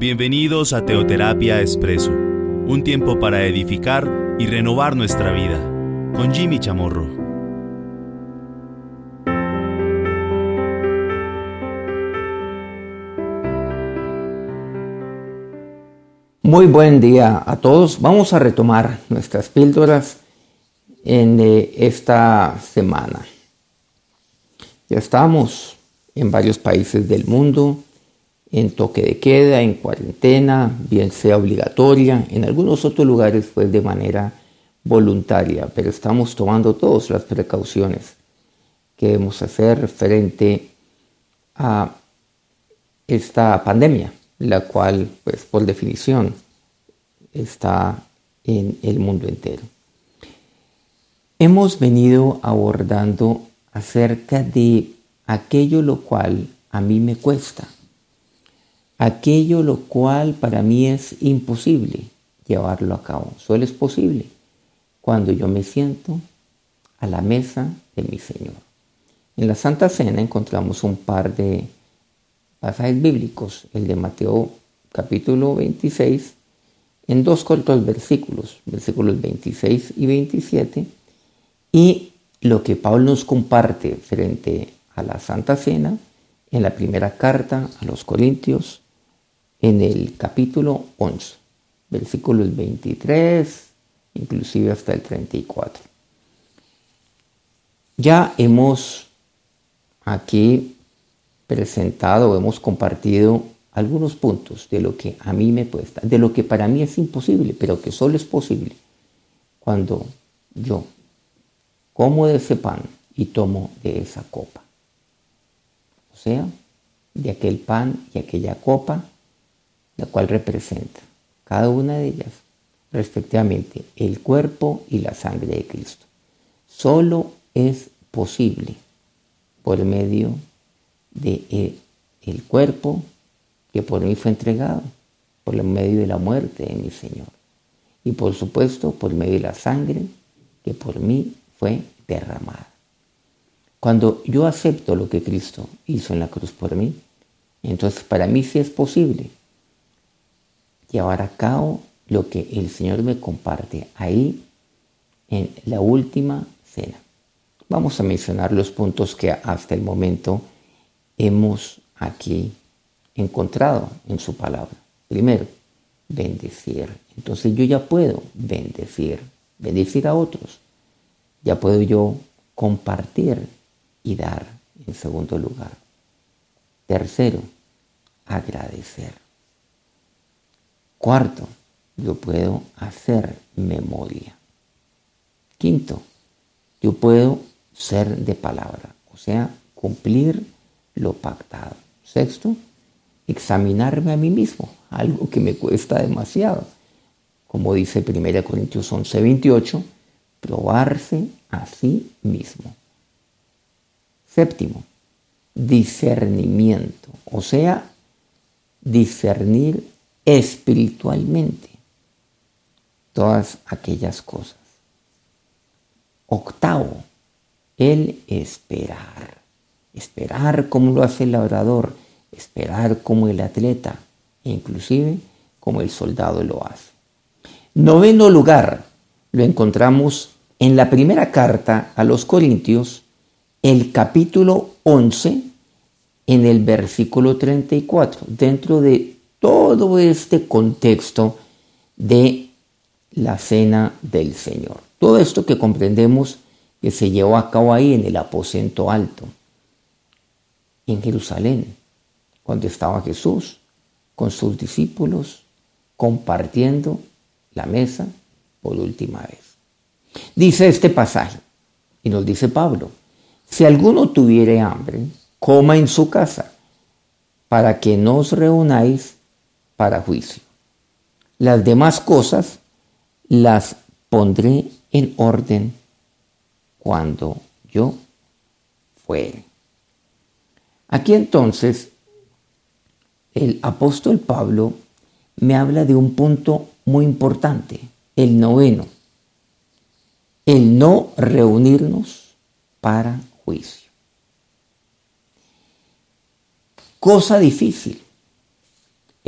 Bienvenidos a Teoterapia Expreso, un tiempo para edificar y renovar nuestra vida, con Jimmy Chamorro. Muy buen día a todos. Vamos a retomar nuestras píldoras en eh, esta semana. Ya estamos en varios países del mundo en toque de queda, en cuarentena, bien sea obligatoria, en algunos otros lugares pues de manera voluntaria, pero estamos tomando todas las precauciones que debemos hacer frente a esta pandemia, la cual pues por definición está en el mundo entero. Hemos venido abordando acerca de aquello lo cual a mí me cuesta aquello lo cual para mí es imposible llevarlo a cabo. Solo es posible cuando yo me siento a la mesa de mi Señor. En la Santa Cena encontramos un par de pasajes bíblicos, el de Mateo capítulo 26, en dos cortos versículos, versículos 26 y 27, y lo que Pablo nos comparte frente a la Santa Cena en la primera carta a los Corintios, en el capítulo 11, versículos 23, inclusive hasta el 34. Ya hemos aquí presentado, hemos compartido algunos puntos de lo que a mí me cuesta, de lo que para mí es imposible, pero que solo es posible cuando yo como de ese pan y tomo de esa copa. O sea, de aquel pan y aquella copa la cual representa cada una de ellas respectivamente el cuerpo y la sangre de Cristo. Solo es posible por medio de eh, el cuerpo que por mí fue entregado, por medio de la muerte de mi Señor. Y por supuesto por medio de la sangre que por mí fue derramada. Cuando yo acepto lo que Cristo hizo en la cruz por mí, entonces para mí sí es posible llevar a cabo lo que el Señor me comparte ahí en la última cena. Vamos a mencionar los puntos que hasta el momento hemos aquí encontrado en su palabra. Primero, bendecir. Entonces yo ya puedo bendecir, bendecir a otros. Ya puedo yo compartir y dar en segundo lugar. Tercero, agradecer. Cuarto, yo puedo hacer memoria. Quinto, yo puedo ser de palabra, o sea, cumplir lo pactado. Sexto, examinarme a mí mismo, algo que me cuesta demasiado. Como dice 1 Corintios 11, 28, probarse a sí mismo. Séptimo, discernimiento, o sea, discernir espiritualmente todas aquellas cosas. Octavo, el esperar. Esperar como lo hace el labrador, esperar como el atleta e inclusive como el soldado lo hace. Noveno lugar, lo encontramos en la primera carta a los Corintios, el capítulo 11, en el versículo 34, dentro de todo este contexto de la cena del Señor. Todo esto que comprendemos que se llevó a cabo ahí en el aposento alto, en Jerusalén, cuando estaba Jesús con sus discípulos compartiendo la mesa por última vez. Dice este pasaje, y nos dice Pablo, si alguno tuviere hambre, coma en su casa, para que no os reunáis para juicio. Las demás cosas las pondré en orden cuando yo fuere. Aquí entonces el apóstol Pablo me habla de un punto muy importante, el noveno, el no reunirnos para juicio. Cosa difícil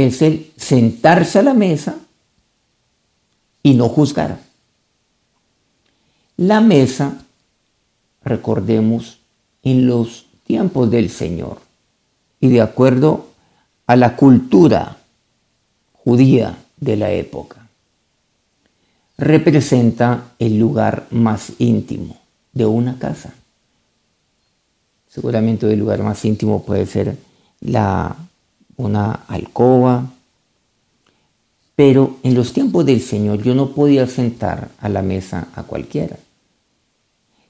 es el sentarse a la mesa y no juzgar. La mesa, recordemos, en los tiempos del Señor y de acuerdo a la cultura judía de la época, representa el lugar más íntimo de una casa. Seguramente el lugar más íntimo puede ser la, una alcoba, pero en los tiempos del Señor yo no podía sentar a la mesa a cualquiera.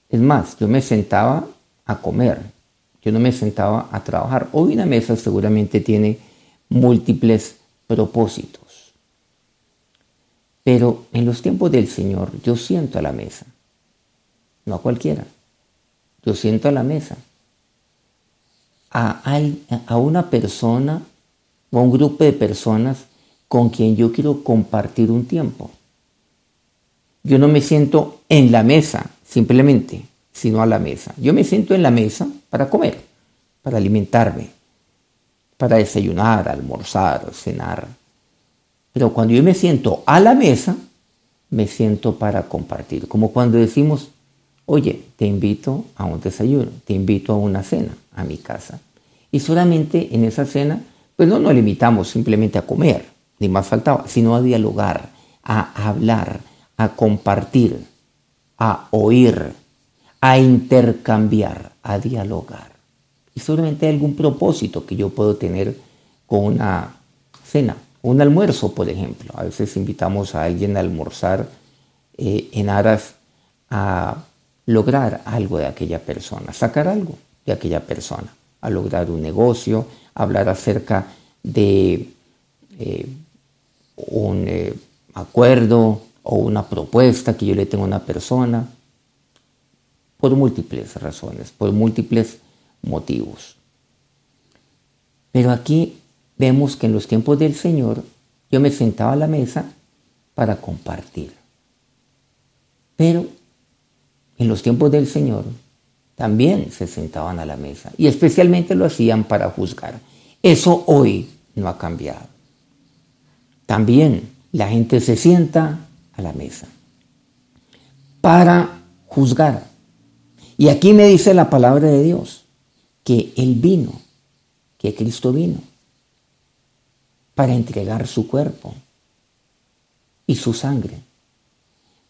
Es más, yo me sentaba a comer, yo no me sentaba a trabajar. Hoy una mesa seguramente tiene múltiples propósitos. Pero en los tiempos del Señor yo siento a la mesa, no a cualquiera. Yo siento a la mesa a, a una persona o a un grupo de personas con quien yo quiero compartir un tiempo. Yo no me siento en la mesa simplemente, sino a la mesa. Yo me siento en la mesa para comer, para alimentarme, para desayunar, almorzar, cenar. Pero cuando yo me siento a la mesa, me siento para compartir. Como cuando decimos, oye, te invito a un desayuno, te invito a una cena a mi casa. Y solamente en esa cena, pues no nos limitamos simplemente a comer, ni más faltaba, sino a dialogar, a hablar, a compartir, a oír, a intercambiar, a dialogar. Y solamente hay algún propósito que yo puedo tener con una cena, un almuerzo, por ejemplo. A veces invitamos a alguien a almorzar eh, en aras a lograr algo de aquella persona, sacar algo de aquella persona, a lograr un negocio, hablar acerca de eh, un eh, acuerdo o una propuesta que yo le tengo a una persona, por múltiples razones, por múltiples motivos. Pero aquí vemos que en los tiempos del Señor yo me sentaba a la mesa para compartir. Pero en los tiempos del Señor también se sentaban a la mesa y especialmente lo hacían para juzgar. Eso hoy no ha cambiado. También la gente se sienta a la mesa para juzgar. Y aquí me dice la palabra de Dios que Él vino, que Cristo vino para entregar su cuerpo y su sangre,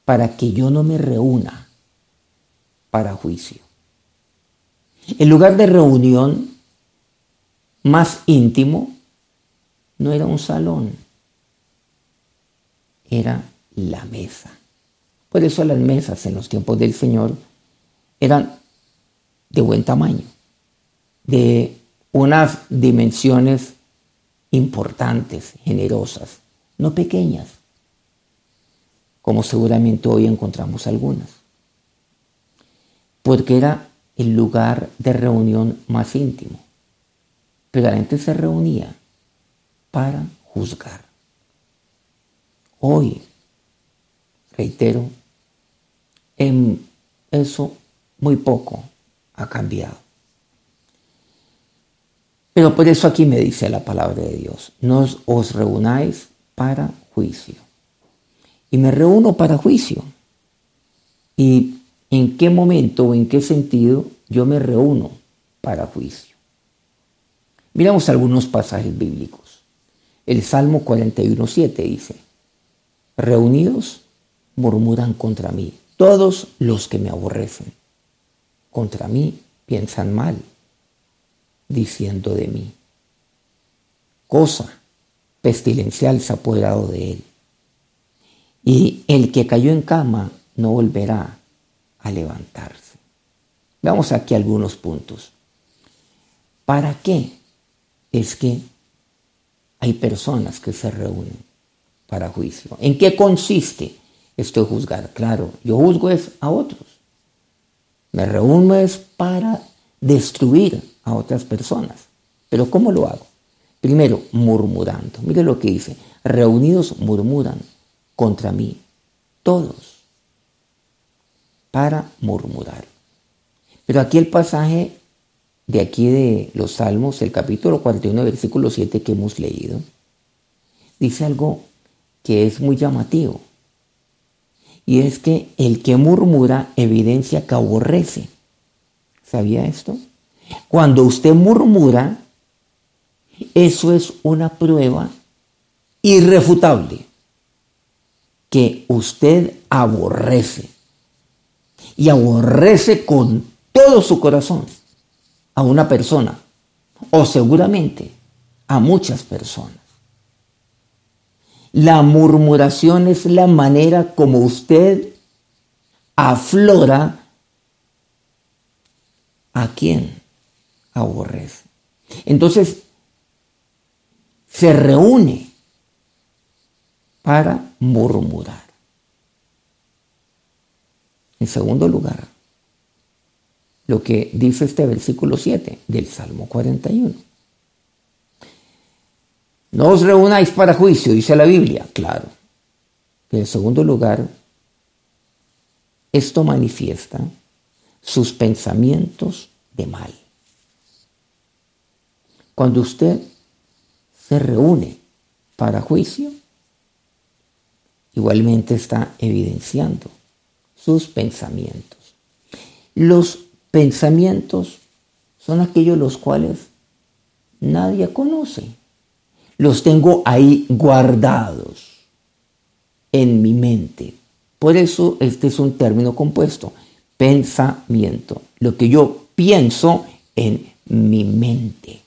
para que yo no me reúna para juicio. El lugar de reunión más íntimo no era un salón, era la mesa. Por eso las mesas en los tiempos del Señor eran de buen tamaño, de unas dimensiones importantes, generosas, no pequeñas, como seguramente hoy encontramos algunas, porque era el lugar de reunión más íntimo. Pero la gente se reunía para juzgar. Hoy, reitero, en eso muy poco ha cambiado. Pero por eso aquí me dice la palabra de Dios, no os reunáis para juicio. Y me reúno para juicio. ¿Y en qué momento o en qué sentido yo me reúno para juicio? Miramos algunos pasajes bíblicos. El Salmo 41.7 dice, reunidos murmuran contra mí todos los que me aborrecen. Contra mí piensan mal, diciendo de mí. Cosa pestilencial se ha apoderado de él. Y el que cayó en cama no volverá a levantarse. Vamos aquí algunos puntos. ¿Para qué es que hay personas que se reúnen para juicio. ¿En qué consiste esto de juzgar? Claro, yo juzgo es a otros. Me reúno es para destruir a otras personas. Pero ¿cómo lo hago? Primero, murmurando. Mire lo que dice. Reunidos murmuran contra mí. Todos. Para murmurar. Pero aquí el pasaje de aquí de los Salmos, el capítulo 41, versículo 7 que hemos leído, dice algo que es muy llamativo. Y es que el que murmura evidencia que aborrece. ¿Sabía esto? Cuando usted murmura, eso es una prueba irrefutable que usted aborrece. Y aborrece con todo su corazón a una persona o seguramente a muchas personas. La murmuración es la manera como usted aflora a quien aborrece. Entonces, se reúne para murmurar. En segundo lugar, lo que dice este versículo 7 del Salmo 41. No os reunáis para juicio, dice la Biblia, claro. en segundo lugar, esto manifiesta sus pensamientos de mal. Cuando usted se reúne para juicio, igualmente está evidenciando sus pensamientos. Los pensamientos son aquellos los cuales nadie conoce. Los tengo ahí guardados en mi mente. Por eso este es un término compuesto, pensamiento. Lo que yo pienso en mi mente.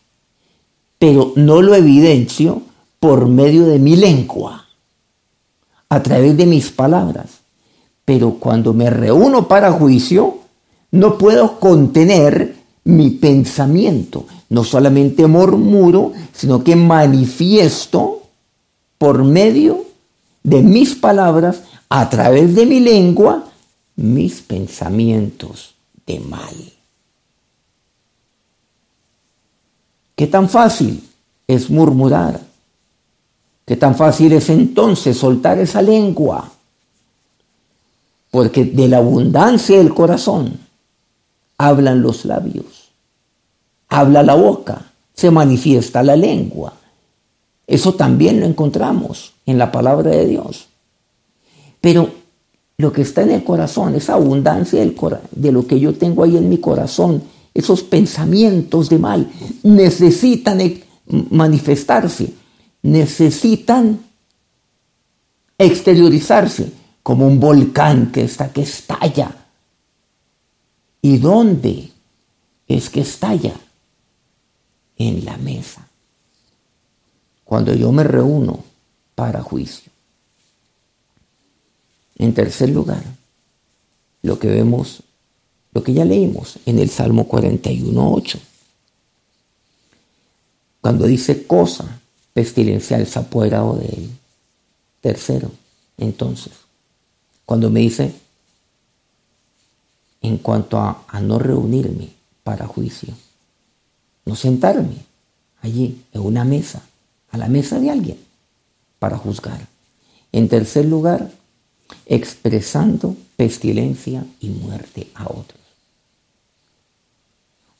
Pero no lo evidencio por medio de mi lengua, a través de mis palabras. Pero cuando me reúno para juicio, no puedo contener mi pensamiento. No solamente murmuro, sino que manifiesto por medio de mis palabras, a través de mi lengua, mis pensamientos de mal. ¿Qué tan fácil es murmurar? ¿Qué tan fácil es entonces soltar esa lengua? Porque de la abundancia del corazón hablan los labios, habla la boca, se manifiesta la lengua. Eso también lo encontramos en la palabra de Dios. Pero lo que está en el corazón, esa abundancia de lo que yo tengo ahí en mi corazón, esos pensamientos de mal, necesitan e-, manifestarse, necesitan exteriorizarse como un volcán que está que estalla ¿Y dónde es que estalla? En la mesa. Cuando yo me reúno para juicio. En tercer lugar, lo que vemos, lo que ya leímos en el Salmo 41.8. Cuando dice cosa pestilencial se apoderado de él. Tercero, entonces, cuando me dice en cuanto a, no reunirme para juicio. No sentarme allí en una mesa, a la mesa de alguien, para juzgar. En tercer lugar, expresando pestilencia y muerte a otros.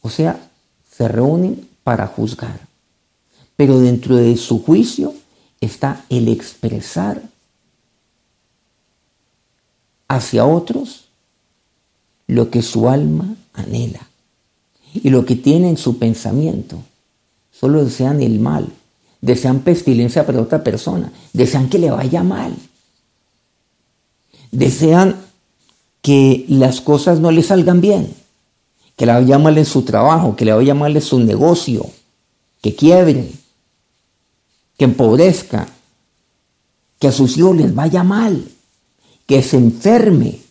O sea, se reúnen para juzgar, pero dentro de su juicio está el expresar hacia otros lo que su alma anhela y lo que tiene en su pensamiento. Solo desean el mal, desean pestilencia para otra persona, desean que le vaya mal, desean que las cosas no le salgan bien, que le vaya mal en su trabajo, que le vaya mal en su negocio, que quiebre, que empobrezca, que a sus hijos les vaya mal, que se enferme,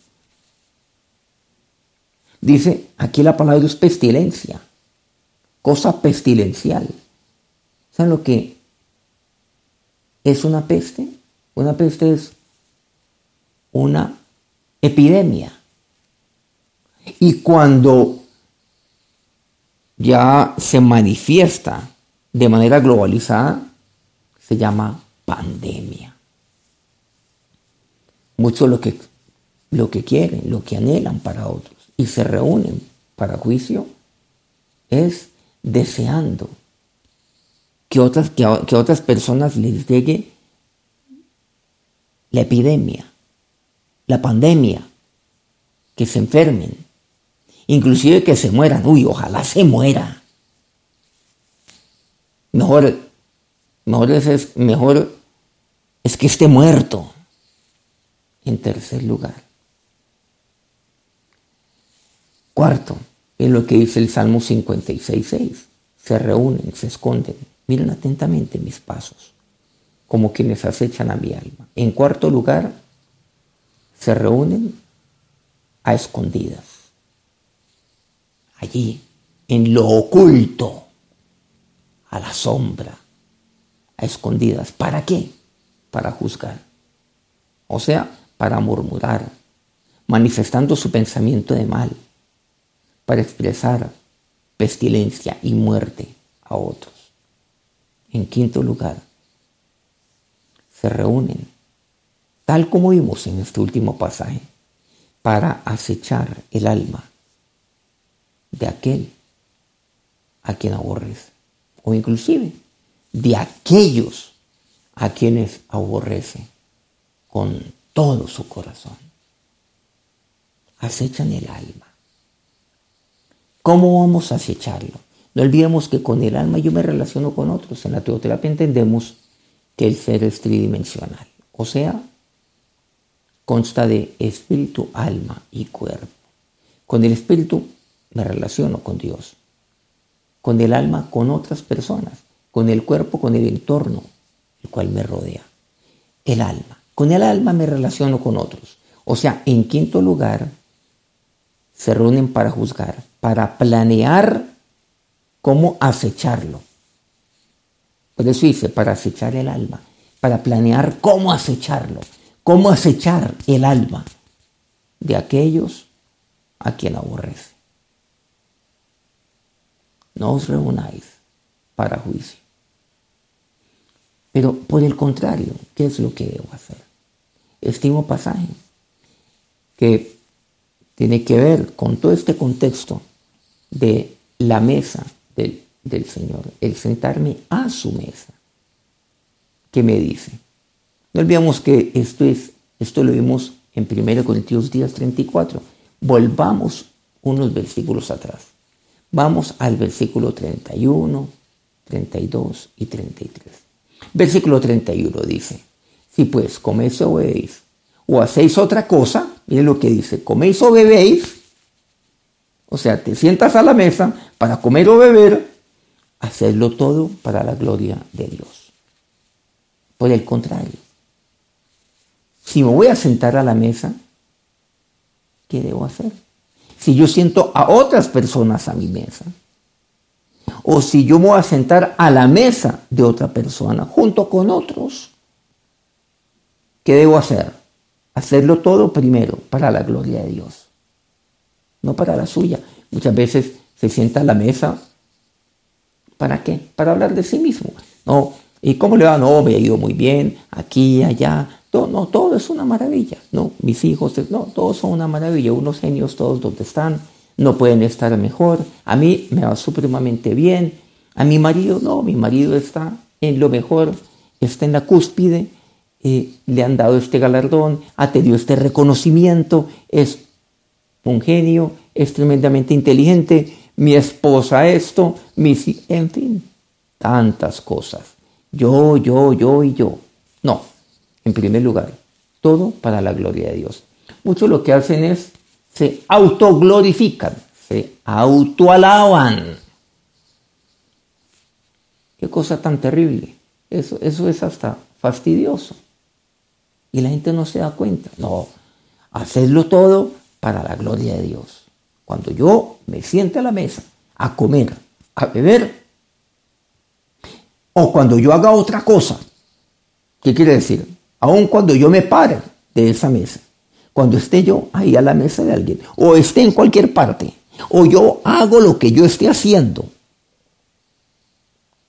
Dice, aquí la palabra es pestilencia, cosa pestilencial. ¿Saben lo que es una peste? Una peste es una epidemia. Y cuando ya se manifiesta de manera globalizada, se llama pandemia. Mucho lo que, lo que quieren, lo que anhelan para otros y se reúnen para juicio es deseando que otras, que, otras personas les llegue la epidemia, la pandemia, que se enfermen, inclusive que se mueran. Uy, ojalá se muera. Mejor, mejor es, mejor es que esté muerto. En tercer lugar. Cuarto, es lo que dice el Salmo 56.6. Se reúnen, se esconden. Miren atentamente mis pasos, como quienes acechan a mi alma. En cuarto lugar, se reúnen a escondidas. Allí, en lo oculto, a la sombra, a escondidas. ¿Para qué? Para juzgar. O sea, para murmurar, manifestando su pensamiento de mal, para expresar pestilencia y muerte a otros. En quinto lugar, se reúnen, tal como vimos en este último pasaje, para acechar el alma de aquel a quien aborrece, o inclusive de aquellos a quienes aborrece con todo su corazón. Acechan el alma. ¿Cómo vamos a acecharlo? No olvidemos que con el alma yo me relaciono con otros. En la teoterapia entendemos que el ser es tridimensional, o sea, consta de espíritu, alma y cuerpo. Con el espíritu me relaciono con Dios, con el alma con otras personas, con el cuerpo con el entorno, el cual me rodea. El alma. Con el alma me relaciono con otros. O sea, en quinto lugar, se reúnen para juzgar, para planear cómo acecharlo. Por eso dice, para acechar el alma, para planear cómo acecharlo, cómo acechar el alma de aquellos a quien aborrece. No os reunáis para juicio. Pero por el contrario, ¿qué es lo que debo hacer? Estimo pasaje que tiene que ver con todo este contexto de la mesa del, del Señor, el sentarme a su mesa. ¿Qué me dice? No olvidemos que esto, es, esto lo vimos en 1 Corintios 10, 34. Volvamos unos versículos atrás. Vamos al versículo 31, 32 y 33. Versículo 31 dice, si pues coméis o bebéis, o hacéis otra cosa, miren lo que dice, coméis o bebéis, o sea, te sientas a la mesa para comer o beber, hacedlo todo para la gloria de Dios. Por el contrario, si me voy a sentar a la mesa, ¿qué debo hacer? Si yo siento a otras personas a mi mesa, o si yo me voy a sentar a la mesa de otra persona junto con otros, ¿qué debo hacer? Hacerlo todo primero para la gloria de Dios, no para la suya. Muchas veces se sienta a la mesa, ¿para qué? Para hablar de sí mismo. No, ¿y cómo le va? No, me ha ido muy bien, aquí, allá. Todo, no, todo es una maravilla. No, mis hijos, no, todos son una maravilla. Unos genios todos donde están no pueden estar mejor. A mí me va supremamente bien. A mi marido, no, mi marido está en lo mejor, está en la cúspide, le han dado este galardón, ha tenido este reconocimiento, es un genio, es tremendamente inteligente, mi esposa esto, mis, en fin, tantas cosas. Yo, yo, yo y yo. No, en primer lugar, todo para la gloria de Dios. Muchos lo que hacen es se autoglorifican, se autoalaban. Qué cosa tan terrible. Eso, eso es hasta fastidioso. Y la gente no se da cuenta. No, hacerlo todo para la gloria de Dios. Cuando yo me siente a la mesa a comer, a beber, o cuando yo haga otra cosa, ¿qué quiere decir? Aun cuando yo me pare de esa mesa, cuando esté yo ahí a la mesa de alguien, o esté en cualquier parte, o yo hago lo que yo esté haciendo,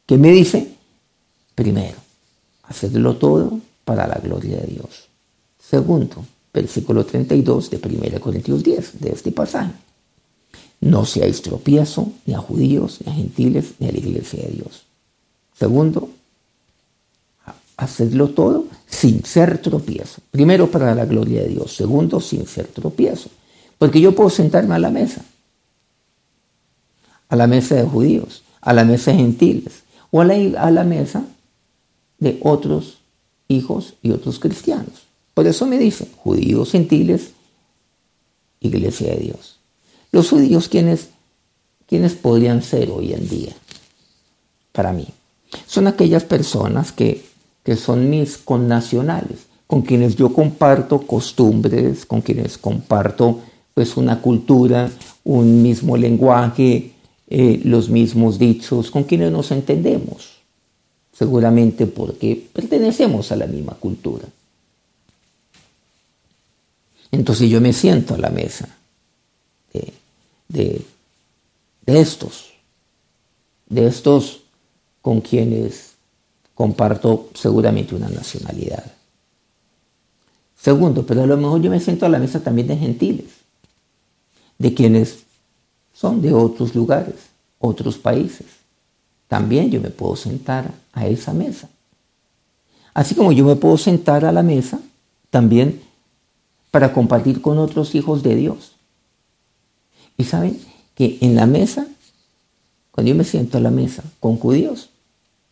¿qué me dice? Primero, hacedlo todo para la gloria de Dios. Segundo, versículo 32 de 1 Corintios 10, de este pasaje. No seáis tropiezo ni a judíos, ni a gentiles, ni a la iglesia de Dios. Segundo, hacedlo todo sin ser tropiezo. Primero, para la gloria de Dios. Segundo, sin ser tropiezo. Porque yo puedo sentarme a la mesa, a la mesa de judíos, a la mesa de gentiles, o a la, a la mesa de otros hijos y otros cristianos. Por eso me dicen, judíos, gentiles, iglesia de Dios. Los judíos, ¿quiénes, ¿quiénes podrían ser hoy en día? Para mí. Son aquellas personas que, que son mis connacionales, con quienes yo comparto costumbres, con quienes comparto pues una cultura, un mismo lenguaje, eh, los mismos dichos, con quienes nos entendemos, seguramente porque pertenecemos a la misma cultura. Entonces yo me siento a la mesa de, de estos, de estos con quienes comparto seguramente una nacionalidad. Segundo, pero a lo mejor yo me siento a la mesa también de gentiles, de quienes son de otros lugares, otros países. También yo me puedo sentar a esa mesa. Así como yo me puedo sentar a la mesa también para compartir con otros hijos de Dios. Y saben que en la mesa, cuando yo me siento a la mesa con judíos,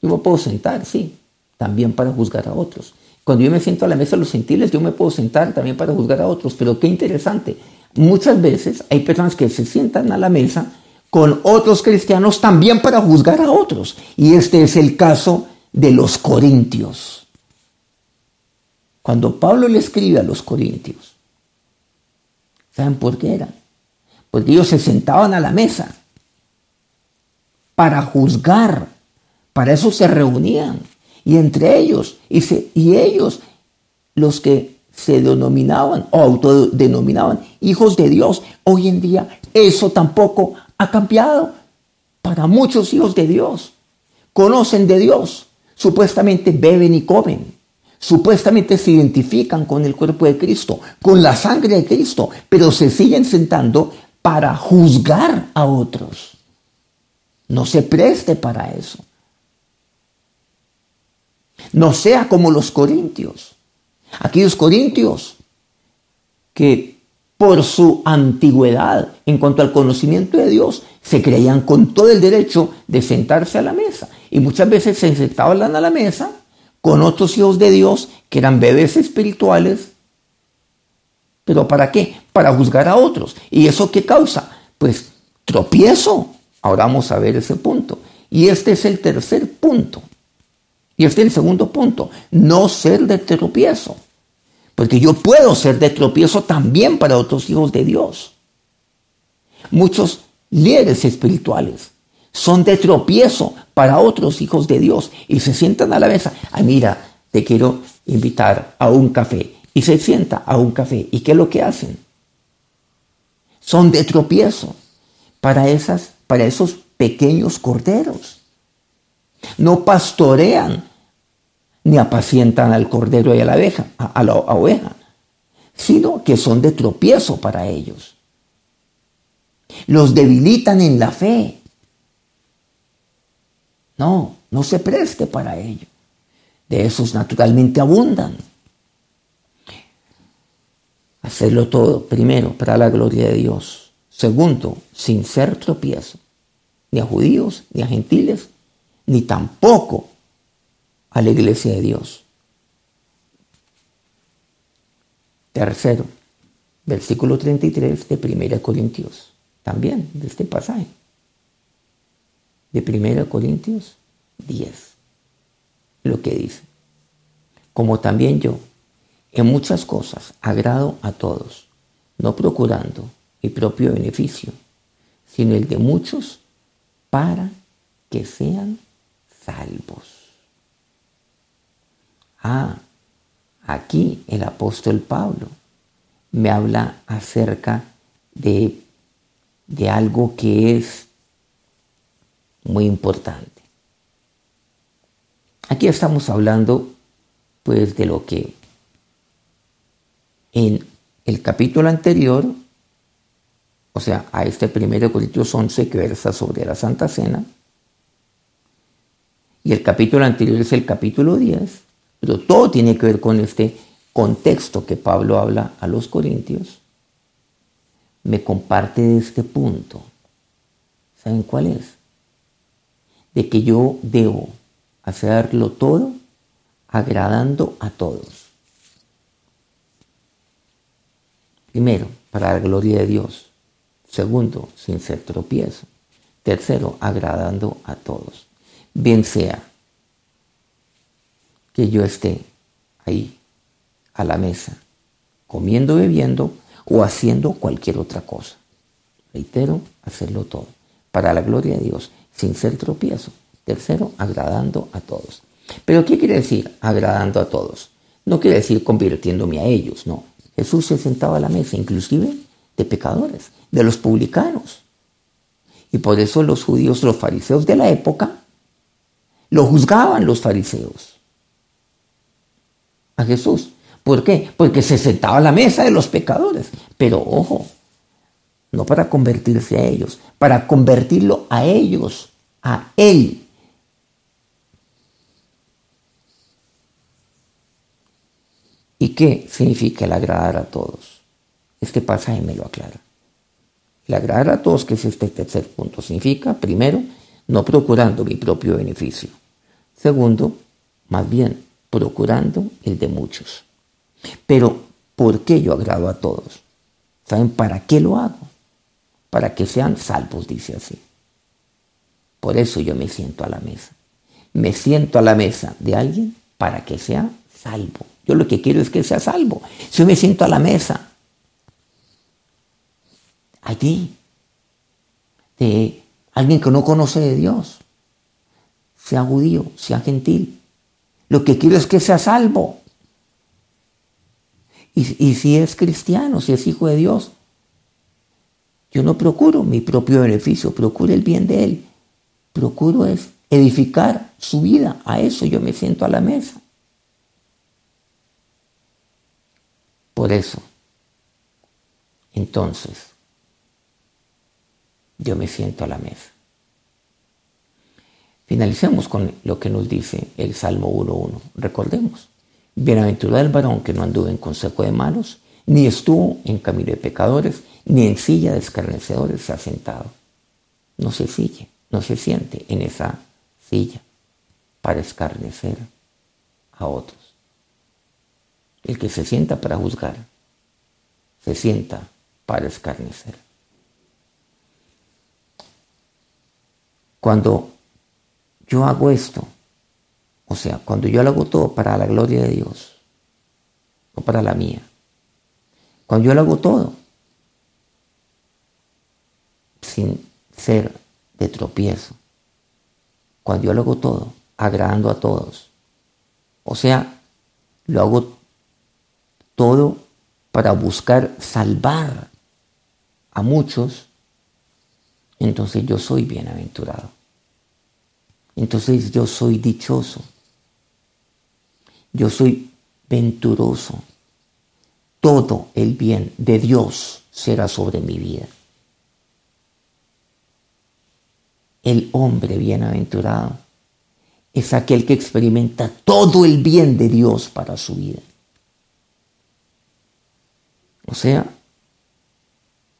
yo me puedo sentar, sí, también para juzgar a otros. Cuando yo me siento a la mesa de los gentiles, yo me puedo sentar también para juzgar a otros. Pero qué interesante, muchas veces hay personas que se sientan a la mesa con otros cristianos también para juzgar a otros. Y este es el caso de los corintios. Cuando Pablo le escribe a los corintios, ¿saben por qué era? Porque ellos se sentaban a la mesa para juzgar, para eso se reunían. Y entre ellos, y, y ellos, los que se denominaban o autodenominaban hijos de Dios, hoy en día eso tampoco ha cambiado para muchos hijos de Dios. Conocen de Dios, supuestamente beben y comen, supuestamente se identifican con el cuerpo de Cristo, con la sangre de Cristo, pero se siguen sentando para juzgar a otros. No se preste para eso. No sea como los corintios. Aquellos corintios que por su antigüedad en cuanto al conocimiento de Dios se creían con todo el derecho de sentarse a la mesa. Y muchas veces se sentaban a la mesa con otros hijos de Dios que eran bebés espirituales ¿Pero para qué? Para juzgar a otros. ¿Y eso qué causa? Pues tropiezo. Ahora vamos a ver ese punto. Y este es el tercer punto. Y este es el segundo punto. No ser de tropiezo. Porque yo puedo ser de tropiezo también para otros hijos de Dios. Muchos líderes espirituales son de tropiezo para otros hijos de Dios y se sientan a la mesa. Ah, mira, te quiero invitar a un café y se sienta a un café. ¿Y qué es lo que hacen? Son de tropiezo para, esas, para esos pequeños corderos. No pastorean ni apacientan al cordero y a la abeja, a la oveja, sino que son de tropiezo para ellos. Los debilitan en la fe. No, no se preste para ello. De esos naturalmente abundan hacerlo todo, primero, para la gloria de Dios. Segundo, sin ser tropiezo, ni a judíos, ni a gentiles, ni tampoco a la iglesia de Dios. Tercero, versículo 33 de 1 Corintios, también de este pasaje, de 1 Corintios 10, lo que dice, como también yo, en muchas cosas agrado a todos, no procurando mi propio beneficio, sino el de muchos para que sean salvos. Ah, aquí el apóstol Pablo me habla acerca de, de algo que es muy importante. Aquí estamos hablando pues de lo que en el capítulo anterior, o sea, a este primero Corintios 11 que versa sobre la Santa Cena, y el capítulo anterior es el capítulo 10, pero todo tiene que ver con este contexto que Pablo habla a los corintios, me comparte este punto. ¿Saben cuál es? De que yo debo hacerlo todo agradando a todos. Primero, para la gloria de Dios. Segundo, sin ser tropiezo. Tercero, agradando a todos. Bien sea que yo esté ahí a la mesa, comiendo, bebiendo o haciendo cualquier otra cosa. Reitero, hacerlo todo. Para la gloria de Dios, sin ser tropiezo. Tercero, agradando a todos. Pero ¿qué quiere decir agradando a todos? No quiere decir convirtiéndome a ellos, no. Jesús se sentaba a la mesa, inclusive de pecadores, de los publicanos. Y por eso los judíos, los fariseos de la época, lo juzgaban los fariseos a Jesús. ¿Por qué? Porque se sentaba a la mesa de los pecadores. Pero ojo, no para convertirse a ellos, para convertirlo a ellos, a Él. ¿Y qué significa el agradar a todos? Este pasaje me lo aclara. El agradar a todos, que es este tercer punto, significa, primero, no procurando mi propio beneficio. Segundo, más bien, procurando el de muchos. Pero, ¿por qué yo agrado a todos? ¿Saben para qué lo hago? Para que sean salvos, dice así. Por eso yo me siento a la mesa. Me siento a la mesa de alguien para que sea salvo. Yo lo que quiero es que sea salvo. Si yo me siento a la mesa, allí, de alguien que no conoce de Dios, sea judío, sea gentil, lo que quiero es que sea salvo. Y, y, si es cristiano, si es hijo de Dios, yo no procuro mi propio beneficio, procuro el bien de él. Procuro es edificar su vida. A eso yo me siento a la mesa. Por eso, entonces, yo me siento a la mesa. Finalicemos con lo que nos dice el Salmo 1.1. Recordemos, bienaventurado el varón que no anduvo en consejo de malos, ni estuvo en camino de pecadores, ni en silla de escarnecedores se ha sentado. No se sigue, no se siente en esa silla para escarnecer a otros. El que se sienta para juzgar, se sienta para escarnecer. Cuando yo hago esto, o sea, cuando yo lo hago todo para la gloria de Dios, no para la mía, cuando yo lo hago todo, sin ser de tropiezo, cuando yo lo hago todo, agradando a todos, o sea, lo hago todo para buscar salvar a muchos, entonces yo soy bienaventurado. Entonces yo soy dichoso. Yo soy venturoso. Todo el bien de Dios será sobre mi vida. El hombre bienaventurado es aquel que experimenta todo el bien de Dios para su vida. O sea,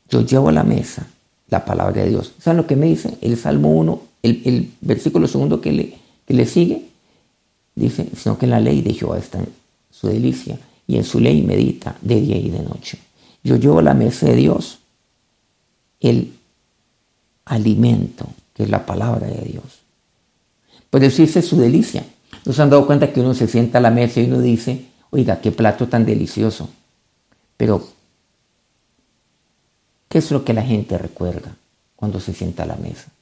yo llevo a la mesa la palabra de Dios. ¿Saben lo que me dice? El Salmo 1, el, versículo segundo que le, que le sigue, dice, sino que la ley de Jehová está en su delicia y en su ley medita de día y de noche. Yo llevo la mesa de Dios el alimento, que es la palabra de Dios. Por decirse su delicia. ¿No se han dado cuenta que uno se sienta a la mesa y uno dice, oiga, qué plato tan delicioso? Pero, ¿qué es lo que la gente recuerda cuando se sienta a la mesa?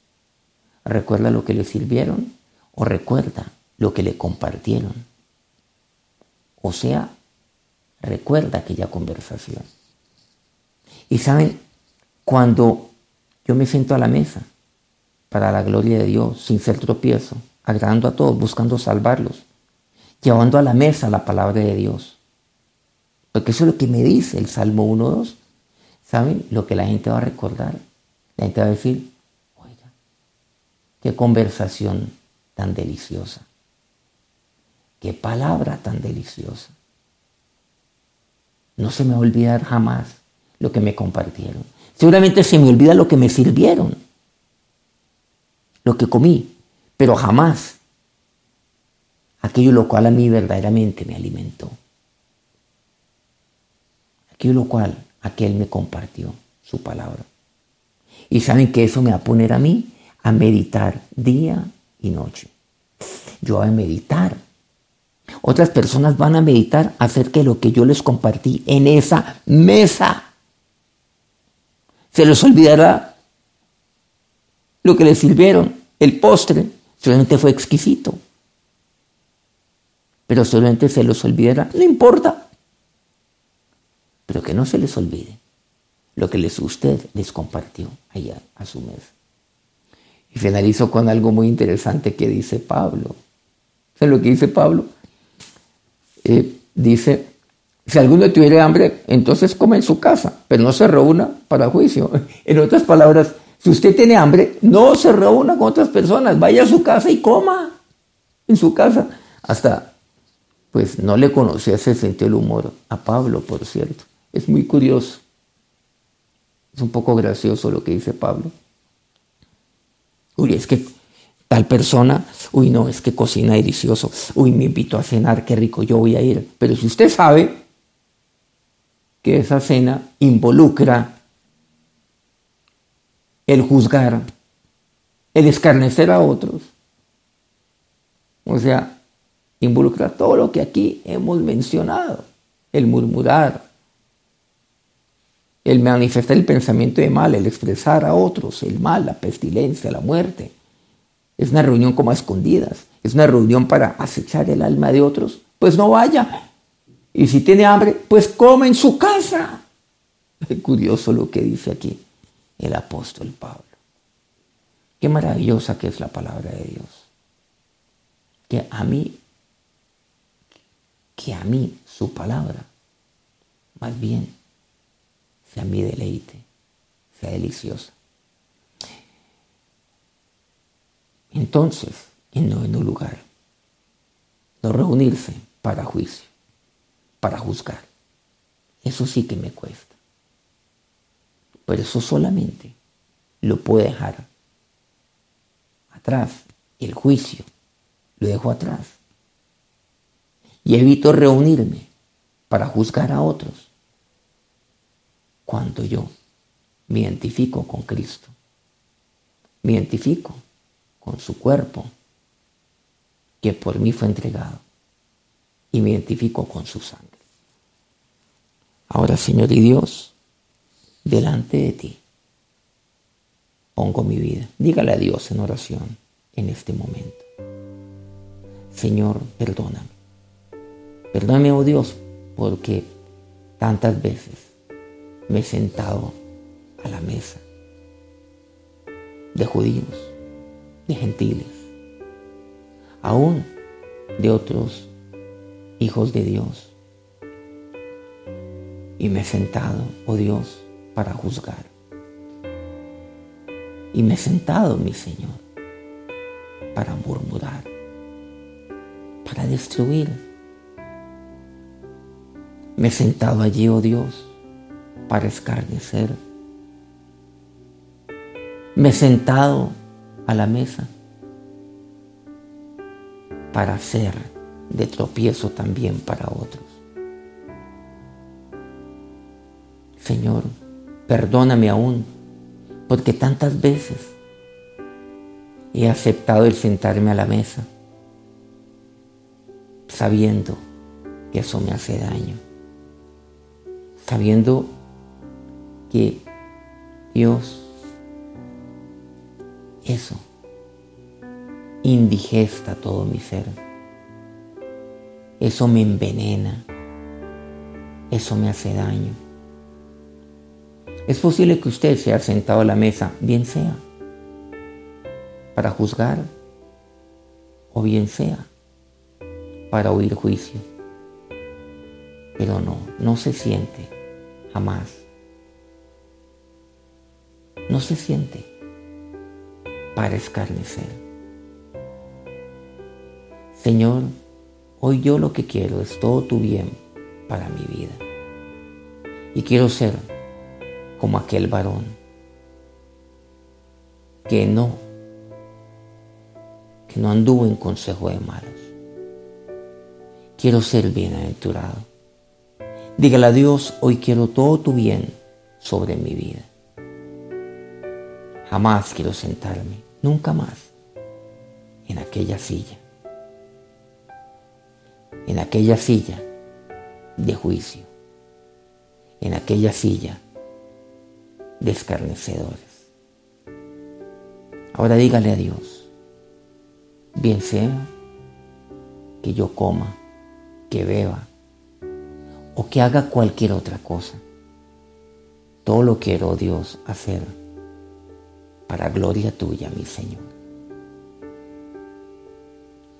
¿Recuerda lo que le sirvieron o recuerda lo que le compartieron? O sea, recuerda aquella conversación. Y saben, cuando yo me siento a la mesa para la gloria de Dios, sin ser tropiezo, agradando a todos, buscando salvarlos, llevando a la mesa la palabra de Dios, porque eso es lo que me dice el Salmo 1.2. ¿Saben lo que la gente va a recordar? La gente va a decir, qué conversación tan deliciosa. Qué palabra tan deliciosa. No se me va a olvidar jamás lo que me compartieron. Seguramente se me olvida lo que me sirvieron, lo que comí, pero jamás aquello lo cual a mí verdaderamente me alimentó. Aquello lo cual aquel me compartió su palabra. Y saben que eso me va a poner a mí a meditar día y noche. Yo a meditar. Otras personas van a meditar acerca de lo que yo les compartí en esa mesa. Se les olvidará lo que les sirvieron. El postre solamente fue exquisito. Pero solamente se les olvidará. No importa. Pero que no se les olvide lo que les, usted les compartió allá a su mesa. Y finalizo con algo muy interesante que dice Pablo. ¿Saben lo que dice Pablo? Eh, dice, si alguno tuviera hambre, entonces come en su casa, pero no se reúna para juicio. En otras palabras, si usted tiene hambre, no se reúna con otras personas, vaya a su casa y coma en su casa. Hasta, pues no le conocía ese sentido del humor a Pablo, por cierto. Es muy curioso. Es un poco gracioso lo que dice Pablo. Uy, es que tal persona, uy, no, es que cocina delicioso. Uy, me invito a cenar, qué rico, yo voy a ir. Pero si usted sabe que esa cena involucra el juzgar, el escarnecer a otros, o sea, involucra todo lo que aquí hemos mencionado, el murmurar, el manifestar el pensamiento de mal, el expresar a otros el mal, la pestilencia, la muerte. Es una reunión como a escondidas, es una reunión para acechar el alma de otros. Pues no vaya. Y si tiene hambre, pues come en su casa. Es curioso lo que dice aquí el apóstol Pablo. Qué maravillosa que es la palabra de Dios. Que a mí, que a mí su palabra, más bien sea mi deleite, sea deliciosa. Entonces, en noveno lugar, no reunirse para juicio, para juzgar. Eso sí que me cuesta. Pero eso solamente lo puedo dejar atrás. El juicio lo dejo atrás. Y evito reunirme para juzgar a otros cuando yo me identifico con Cristo, me identifico con su cuerpo que por mí fue entregado y me identifico con su sangre. Ahora, Señor y Dios, delante de ti pongo mi vida. Dígale a Dios en oración en este momento. Señor, perdóname. Perdóname, oh Dios, porque tantas veces me he sentado a la mesa de judíos, de gentiles, aún de otros hijos de Dios. Y me he sentado, oh Dios, para juzgar. Y me he sentado, mi Señor, para murmurar, para destruir. Me he sentado allí, oh Dios, para escarnecer. Me he sentado a la mesa para ser de tropiezo también para otros. Señor, perdóname aún, porque tantas veces he aceptado el sentarme a la mesa, sabiendo que eso me hace daño, sabiendo que Dios, eso, indigesta todo mi ser. Eso me envenena. Eso me hace daño. Es posible que usted se haya sentado a la mesa, bien sea, para juzgar o bien sea, para oír juicio. Pero no, no se siente jamás no se siente para escarnecer. Señor, hoy yo lo que quiero es todo tu bien para mi vida. Y quiero ser como aquel varón que no, que no anduvo en consejo de malos. Quiero ser bienaventurado. Dígale a Dios, hoy quiero todo tu bien sobre mi vida. Jamás quiero sentarme, nunca más, en aquella silla. En aquella silla de juicio. En aquella silla de escarnecedores. Ahora dígale a Dios, bien sea que yo coma, que beba o que haga cualquier otra cosa. Todo lo quiero, Dios, hacer para gloria tuya, mi Señor.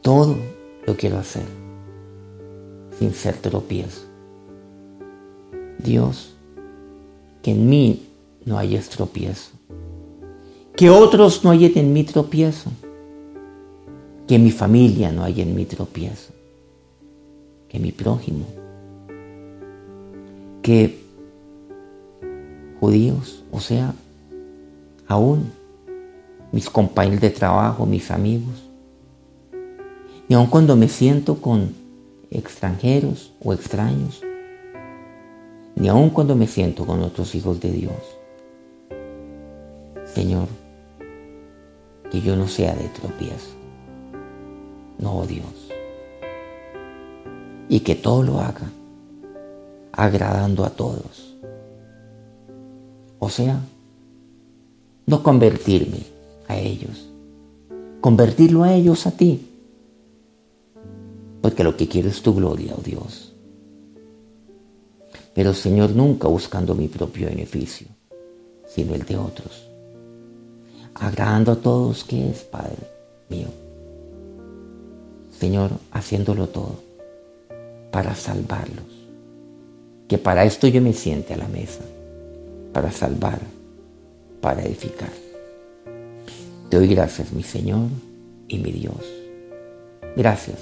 Todo lo quiero hacer sin ser tropiezo. Dios, que en mí no haya tropiezo. Que otros no hayan en mí tropiezo. Que mi familia no haya en mí tropiezo. Que mi prójimo. Que judíos, o sea, aún mis compañeros de trabajo, mis amigos. Y aun cuando me siento con extranjeros o extraños, ni aun cuando me siento con otros hijos de Dios. Señor, que yo no sea de tropiezo. No, Dios. Y que todo lo haga agradando a todos. O sea, no convertirme a ellos, convertirlo a ellos a ti. Porque lo que quiero es tu gloria, oh Dios. Pero Señor, nunca buscando mi propio beneficio, sino el de otros. Agradando a todos que es Padre mío. Señor, haciéndolo todo para salvarlos. Que para esto yo me siente a la mesa, para salvar, para edificar. Te doy gracias, mi Señor y mi Dios. Gracias,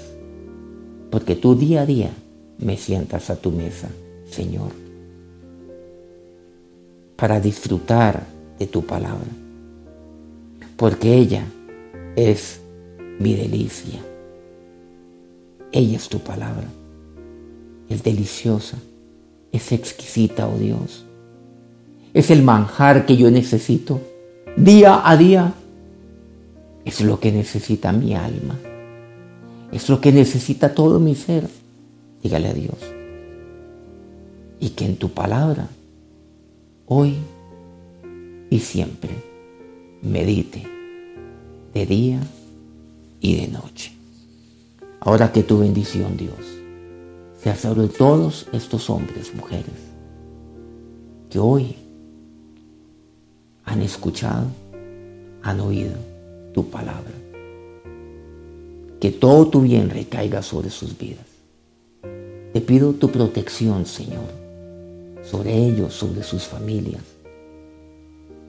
porque tú día a día me sientas a tu mesa, Señor, para disfrutar de tu palabra, porque ella es mi delicia. Ella es tu palabra. Es deliciosa, es exquisita, oh Dios. Es el manjar que yo necesito día a día es lo que necesita mi alma. Es lo que necesita todo mi ser. Dígale a Dios. Y que en tu palabra, hoy y siempre, medite de día y de noche. Ahora que tu bendición, Dios, sea sobre todos estos hombres, mujeres, que hoy han escuchado, han oído tu palabra. Que todo tu bien recaiga sobre sus vidas. Te pido tu protección, Señor, sobre ellos, sobre sus familias.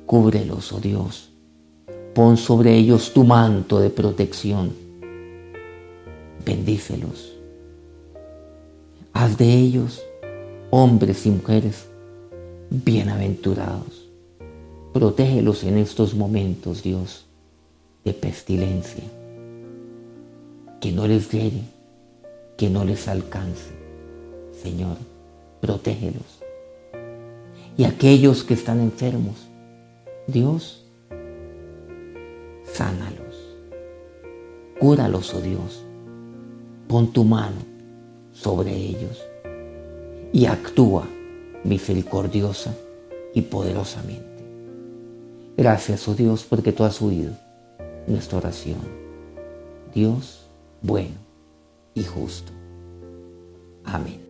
Cúbrelos, oh Dios. Pon sobre ellos tu manto de protección. Bendícelos. Haz de ellos hombres y mujeres bienaventurados. Protégelos en estos momentos, Dios de pestilencia, que no les llegue, que no les alcance. Señor, protégelos. Y aquellos que están enfermos, Dios, sánalos. Cúralos, oh Dios. Pon tu mano sobre ellos y actúa misericordiosa y poderosamente. Gracias, oh Dios, porque tú has huido nuestra oración. Dios bueno y justo. Amén.